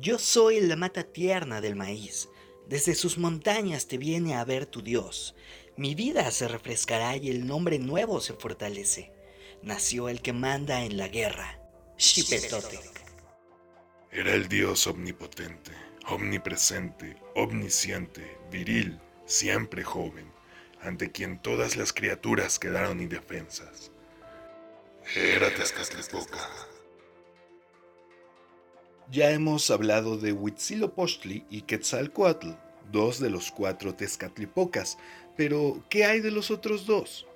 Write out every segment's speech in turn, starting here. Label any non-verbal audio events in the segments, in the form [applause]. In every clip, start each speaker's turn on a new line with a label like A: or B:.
A: Yo soy la mata tierna del maíz. Desde sus montañas te viene a ver tu Dios. Mi vida se refrescará y el nombre nuevo se fortalece. Nació el que manda en la guerra, Shipetotec.
B: Era el Dios omnipotente, omnipresente, omnisciente, viril, siempre joven, ante quien todas las criaturas quedaron indefensas. Era Tezcatlipoca.
C: Ya hemos hablado de Huitzilopochtli y Quetzalcoatl, dos de los cuatro Tezcatlipocas, pero ¿qué hay de los otros dos?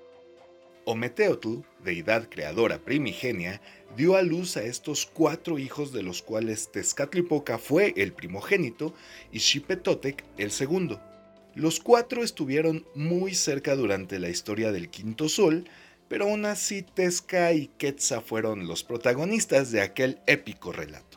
C: Ometeotl, deidad creadora primigenia, dio a luz a estos cuatro hijos de los cuales Tezcatlipoca fue el primogénito y Xipetotec el segundo. Los cuatro estuvieron muy cerca durante la historia del Quinto Sol, pero aún así Tezca y Quetzal fueron los protagonistas de aquel épico relato.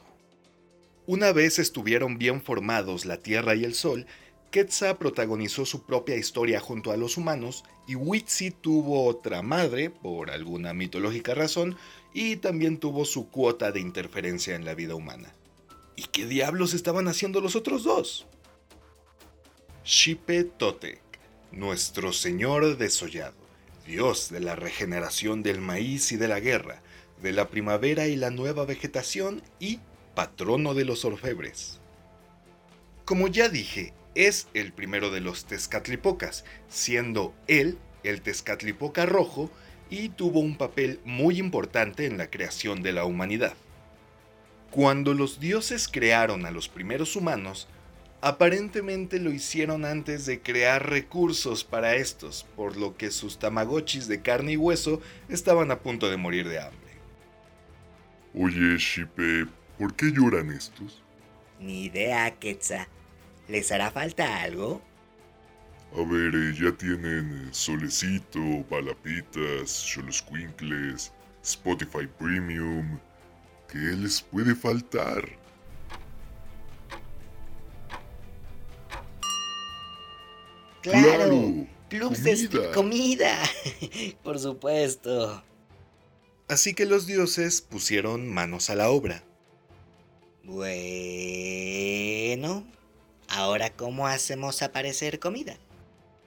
C: Una vez estuvieron bien formados la Tierra y el Sol, Quetzal protagonizó su propia historia junto a los humanos y Witsi tuvo otra madre, por alguna mitológica razón, y también tuvo su cuota de interferencia en la vida humana. ¿Y qué diablos estaban haciendo los otros dos? Xipe Totec, nuestro señor desollado, dios de la regeneración del maíz y de la guerra, de la primavera y la nueva vegetación y patrono de los orfebres. Como ya dije, es el primero de los Tezcatlipocas, siendo él el Tezcatlipoca rojo y tuvo un papel muy importante en la creación de la humanidad. Cuando los dioses crearon a los primeros humanos, aparentemente lo hicieron antes de crear recursos para estos, por lo que sus tamagotchis de carne y hueso estaban a punto de morir de hambre.
B: Oye, Shipe, ¿Por qué lloran estos?
A: Ni idea, Quetzal. ¿Les hará falta algo?
B: A ver, eh, ya tienen Solecito, Balapitas, Xoloscuincles, Spotify Premium. ¿Qué les puede faltar?
A: Claro, clubs de comida. [laughs] Por supuesto.
C: Así que los dioses pusieron manos a la obra.
A: Bueno, ahora ¿cómo hacemos aparecer comida?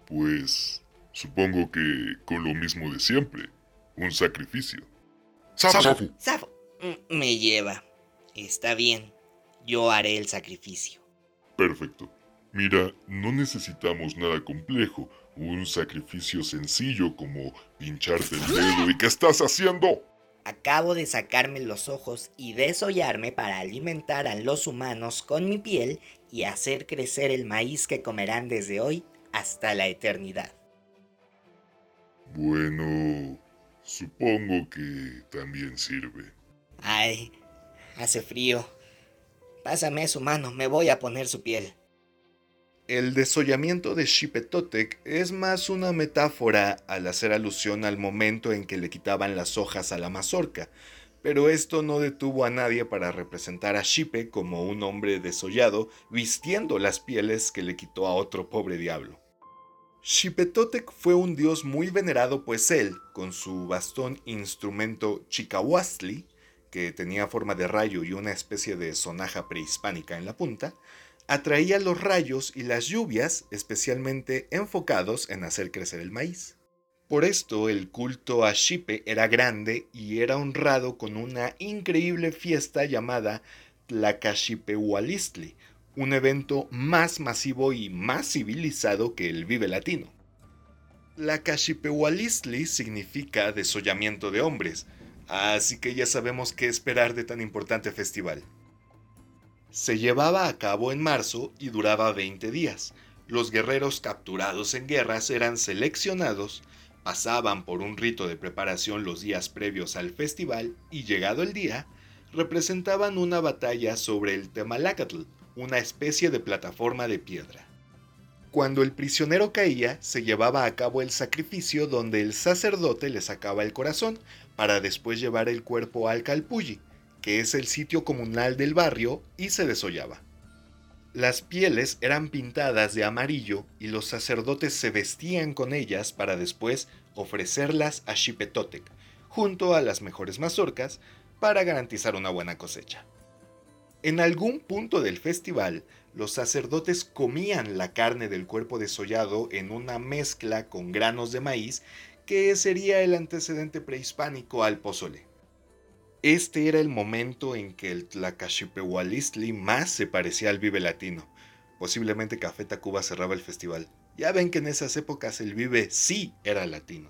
B: Pues supongo que con lo mismo de siempre, un sacrificio.
A: ¡Safo! ¡Safo! Mm, me lleva. Está bien, yo haré el sacrificio.
B: Perfecto. Mira, no necesitamos nada complejo, un sacrificio sencillo como pincharte el dedo y ¿qué estás haciendo?
A: Acabo de sacarme los ojos y desollarme para alimentar a los humanos con mi piel y hacer crecer el maíz que comerán desde hoy hasta la eternidad.
B: Bueno, supongo que también sirve.
A: Ay, hace frío. Pásame su mano, me voy a poner su piel.
C: El desollamiento de Xipetotec es más una metáfora al hacer alusión al momento en que le quitaban las hojas a la mazorca, pero esto no detuvo a nadie para representar a Xipe como un hombre desollado vistiendo las pieles que le quitó a otro pobre diablo. Xipetotec fue un dios muy venerado pues él, con su bastón instrumento Chicahuastli, que tenía forma de rayo y una especie de sonaja prehispánica en la punta, atraía los rayos y las lluvias, especialmente enfocados en hacer crecer el maíz. Por esto el culto a Xipe era grande y era honrado con una increíble fiesta llamada Tlacaxipehualistli, un evento más masivo y más civilizado que el Vive Latino. Tlacaxipehualistli significa desollamiento de hombres, así que ya sabemos qué esperar de tan importante festival. Se llevaba a cabo en marzo y duraba 20 días. Los guerreros capturados en guerras eran seleccionados, pasaban por un rito de preparación los días previos al festival y llegado el día, representaban una batalla sobre el Temalacatl, una especie de plataforma de piedra. Cuando el prisionero caía, se llevaba a cabo el sacrificio donde el sacerdote le sacaba el corazón para después llevar el cuerpo al Calpulli, que es el sitio comunal del barrio, y se desollaba. Las pieles eran pintadas de amarillo y los sacerdotes se vestían con ellas para después ofrecerlas a Xipetotec, junto a las mejores mazorcas, para garantizar una buena cosecha. En algún punto del festival, los sacerdotes comían la carne del cuerpo desollado en una mezcla con granos de maíz que sería el antecedente prehispánico al pozole. Este era el momento en que el Tlacaxipehualistli más se parecía al Vive Latino. Posiblemente Café Tacuba cerraba el festival. Ya ven que en esas épocas el Vive sí era latino.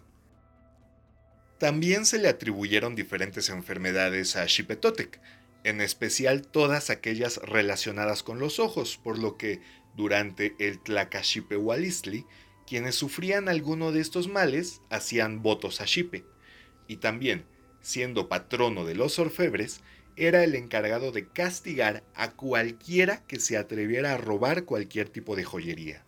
C: También se le atribuyeron diferentes enfermedades a Xipetotec, en especial todas aquellas relacionadas con los ojos, por lo que durante el Tlacaxipehualistli quienes sufrían alguno de estos males hacían votos a Xipe, y también, siendo patrono de los orfebres, era el encargado de castigar a cualquiera que se atreviera a robar cualquier tipo de joyería.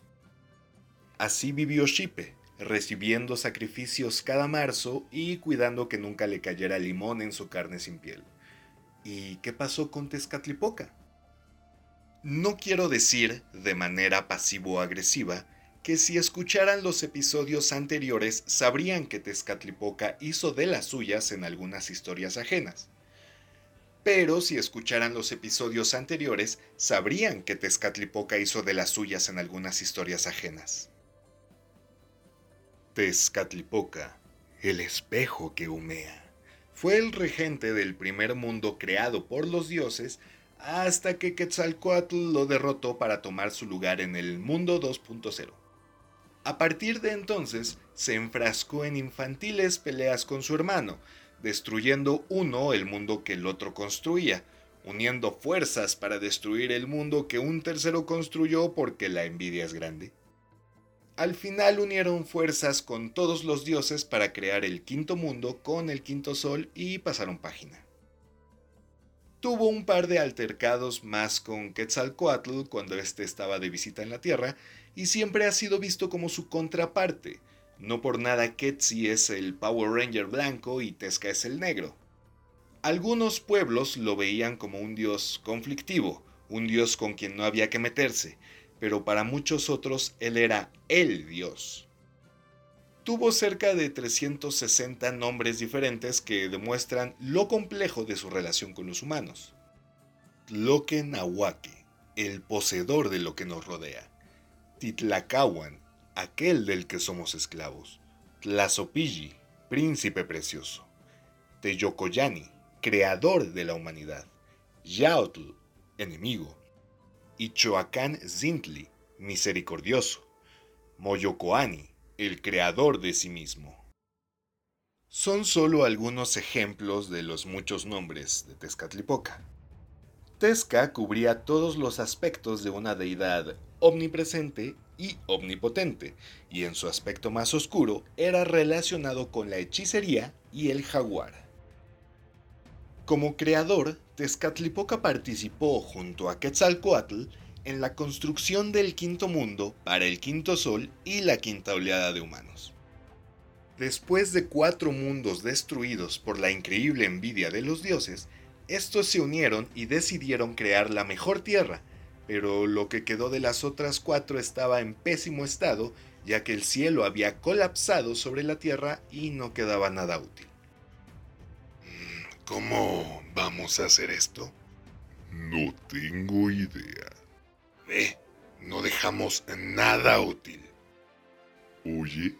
C: Así vivió Xipe, recibiendo sacrificios cada marzo y cuidando que nunca le cayera limón en su carne sin piel. ¿Y qué pasó con Tezcatlipoca? No quiero decir de manera pasivo-agresiva que si escucharan los episodios anteriores sabrían que Tezcatlipoca hizo de las suyas en algunas historias ajenas. Pero si escucharan los episodios anteriores sabrían que Tezcatlipoca hizo de las suyas en algunas historias ajenas. Tezcatlipoca, el espejo que humea, fue el regente del primer mundo creado por los dioses hasta que Quetzalcoatl lo derrotó para tomar su lugar en el mundo 2.0. A partir de entonces, se enfrascó en infantiles peleas con su hermano, destruyendo uno el mundo que el otro construía, uniendo fuerzas para destruir el mundo que un tercero construyó porque la envidia es grande. Al final unieron fuerzas con todos los dioses para crear el quinto mundo con el quinto sol y pasaron página. Tuvo un par de altercados más con Quetzalcoatl cuando éste estaba de visita en la Tierra y siempre ha sido visto como su contraparte. No por nada Quetzí es el Power Ranger blanco y Tezca es el negro. Algunos pueblos lo veían como un dios conflictivo, un dios con quien no había que meterse, pero para muchos otros él era el dios. Tuvo cerca de 360 nombres diferentes que demuestran lo complejo de su relación con los humanos. Tloque Nahuaque, el poseedor de lo que nos rodea. Titlacahuan, aquel del que somos esclavos. Tlazopilli, príncipe precioso. Teyocoyani, creador de la humanidad. Yaotl, enemigo. Ichoacán Zintli, misericordioso. Moyocoani, el creador de sí mismo. Son solo algunos ejemplos de los muchos nombres de Tezcatlipoca. Tezca cubría todos los aspectos de una deidad omnipresente y omnipotente, y en su aspecto más oscuro era relacionado con la hechicería y el jaguar. Como creador, Tezcatlipoca participó junto a Quetzalcoatl en la construcción del quinto mundo para el quinto sol y la quinta oleada de humanos. Después de cuatro mundos destruidos por la increíble envidia de los dioses, estos se unieron y decidieron crear la mejor tierra, pero lo que quedó de las otras cuatro estaba en pésimo estado, ya que el cielo había colapsado sobre la tierra y no quedaba nada útil.
B: ¿Cómo vamos a hacer esto? No tengo idea.
C: Ve, no dejamos nada útil.
B: Oye,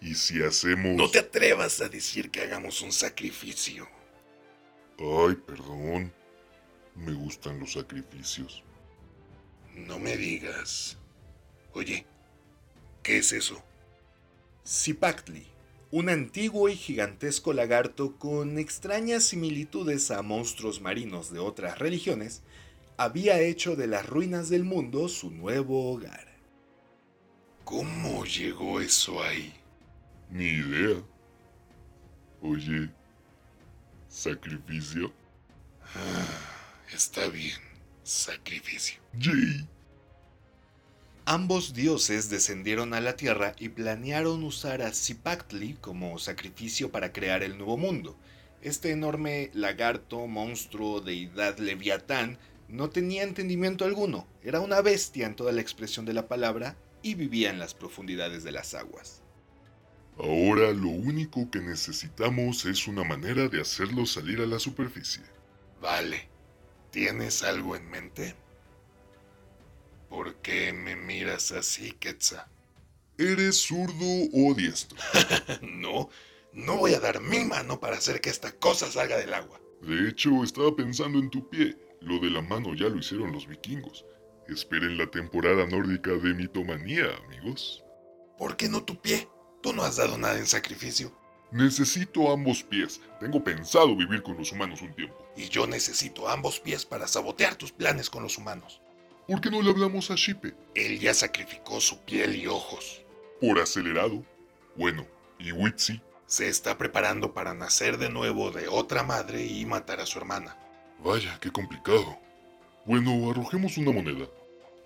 B: ¿y si hacemos...
C: No te atrevas a decir que hagamos un sacrificio.
B: Ay, perdón. Me gustan los sacrificios.
C: No me digas. Oye, ¿qué es eso? Zipactli, un antiguo y gigantesco lagarto con extrañas similitudes a monstruos marinos de otras religiones, había hecho de las ruinas del mundo su nuevo hogar.
B: ¿Cómo llegó eso ahí? Ni idea. Oye, ¿Sacrificio?
C: Ah, está bien. Sacrificio.
B: Yay.
C: Ambos dioses descendieron a la tierra y planearon usar a Zipactli como sacrificio para crear el nuevo mundo. Este enorme lagarto, monstruo, deidad leviatán, no tenía entendimiento alguno, era una bestia en toda la expresión de la palabra y vivía en las profundidades de las aguas.
B: Ahora lo único que necesitamos es una manera de hacerlo salir a la superficie.
C: Vale.
D: ¿Tienes algo en mente? ¿Por qué me miras así, Quetzal?
B: ¿Eres zurdo o diestro? [laughs]
D: no, no voy a dar mi mano para hacer que esta cosa salga del agua.
B: De hecho, estaba pensando en tu pie. Lo de la mano ya lo hicieron los vikingos. Esperen la temporada nórdica de mitomanía, amigos.
D: ¿Por qué no tu pie? Tú no has dado nada en sacrificio.
B: Necesito ambos pies. Tengo pensado vivir con los humanos un tiempo.
D: Y yo necesito ambos pies para sabotear tus planes con los humanos.
B: ¿Por qué no le hablamos a Shipe?
D: Él ya sacrificó su piel y ojos.
B: Por acelerado. Bueno, ¿y Witsi?
D: Se está preparando para nacer de nuevo de otra madre y matar a su hermana.
B: Vaya, qué complicado. Bueno, arrojemos una moneda.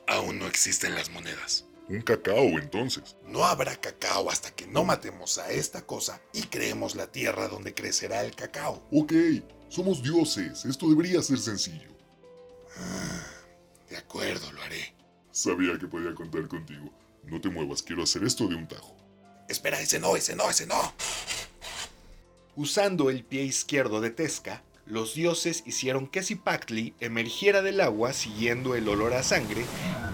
D: Aún no existen las monedas.
B: Un cacao, entonces.
D: No habrá cacao hasta que no matemos a esta cosa y creemos la tierra donde crecerá el cacao.
B: Ok, somos dioses. Esto debería ser sencillo.
D: Ah, de acuerdo, lo haré.
B: Sabía que podía contar contigo. No te muevas, quiero hacer esto de un tajo.
D: Espera, ese no, ese no, ese no.
C: Usando el pie izquierdo de Tesca, los dioses hicieron que Zipactli emergiera del agua siguiendo el olor a sangre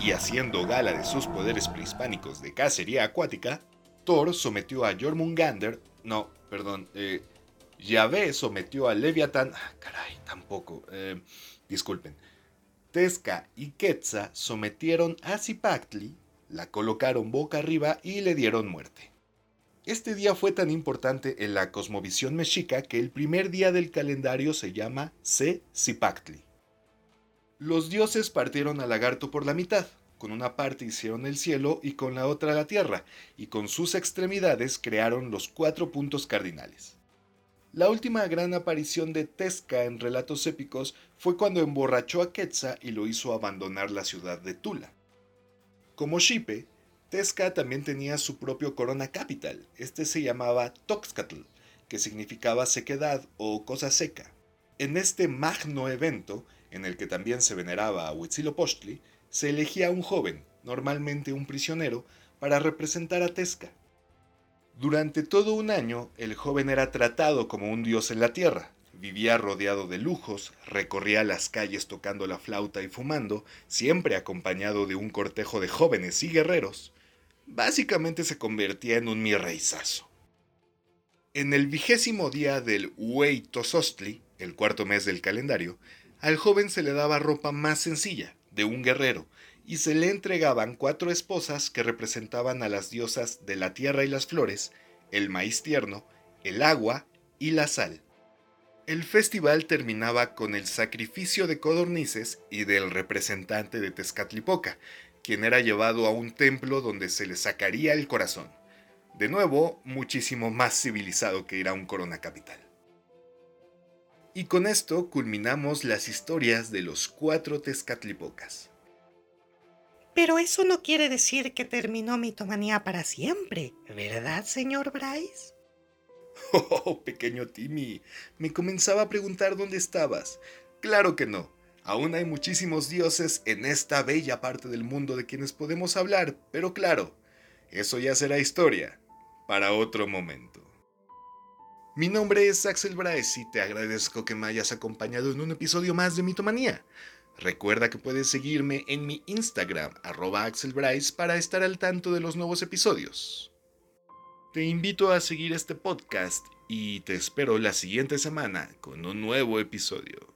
C: y haciendo gala de sus poderes prehispánicos de cacería acuática, Thor sometió a Jormungander, no, perdón, eh, Yahvé sometió a Leviatán, ah, caray, tampoco, eh, disculpen, Tesca y Quetzal sometieron a Zipactli, la colocaron boca arriba y le dieron muerte. Este día fue tan importante en la cosmovisión mexica que el primer día del calendario se llama Se Zipactli. Los dioses partieron al lagarto por la mitad, con una parte hicieron el cielo y con la otra la tierra, y con sus extremidades crearon los cuatro puntos cardinales. La última gran aparición de Tesca en relatos épicos fue cuando emborrachó a Quetzal y lo hizo abandonar la ciudad de Tula. Como Xipe, Tesca también tenía su propio Corona Capital. Este se llamaba Toxcatl, que significaba sequedad o cosa seca. En este magno evento, en el que también se veneraba a Huitzilopochtli, se elegía un joven, normalmente un prisionero, para representar a Tesca. Durante todo un año, el joven era tratado como un dios en la tierra. Vivía rodeado de lujos, recorría las calles tocando la flauta y fumando, siempre acompañado de un cortejo de jóvenes y guerreros básicamente se convertía en un mirreizazo. En el vigésimo día del Huey Tosostli, el cuarto mes del calendario, al joven se le daba ropa más sencilla, de un guerrero, y se le entregaban cuatro esposas que representaban a las diosas de la tierra y las flores, el maíz tierno, el agua y la sal. El festival terminaba con el sacrificio de codornices y del representante de Tezcatlipoca, quien era llevado a un templo donde se le sacaría el corazón. De nuevo, muchísimo más civilizado que ir a un corona capital. Y con esto culminamos las historias de los cuatro Tezcatlipocas.
A: Pero eso no quiere decir que terminó mitomanía para siempre, ¿verdad, señor Bryce? [laughs]
C: Oh, pequeño Timmy, me comenzaba a preguntar dónde estabas. Claro que no. Aún hay muchísimos dioses en esta bella parte del mundo de quienes podemos hablar, pero claro, eso ya será historia para otro momento. Mi nombre es Axel Braes y te agradezco que me hayas acompañado en un episodio más de Mitomanía. Recuerda que puedes seguirme en mi Instagram, arroba Axel para estar al tanto de los nuevos episodios. Te invito a seguir este podcast y te espero la siguiente semana con un nuevo episodio.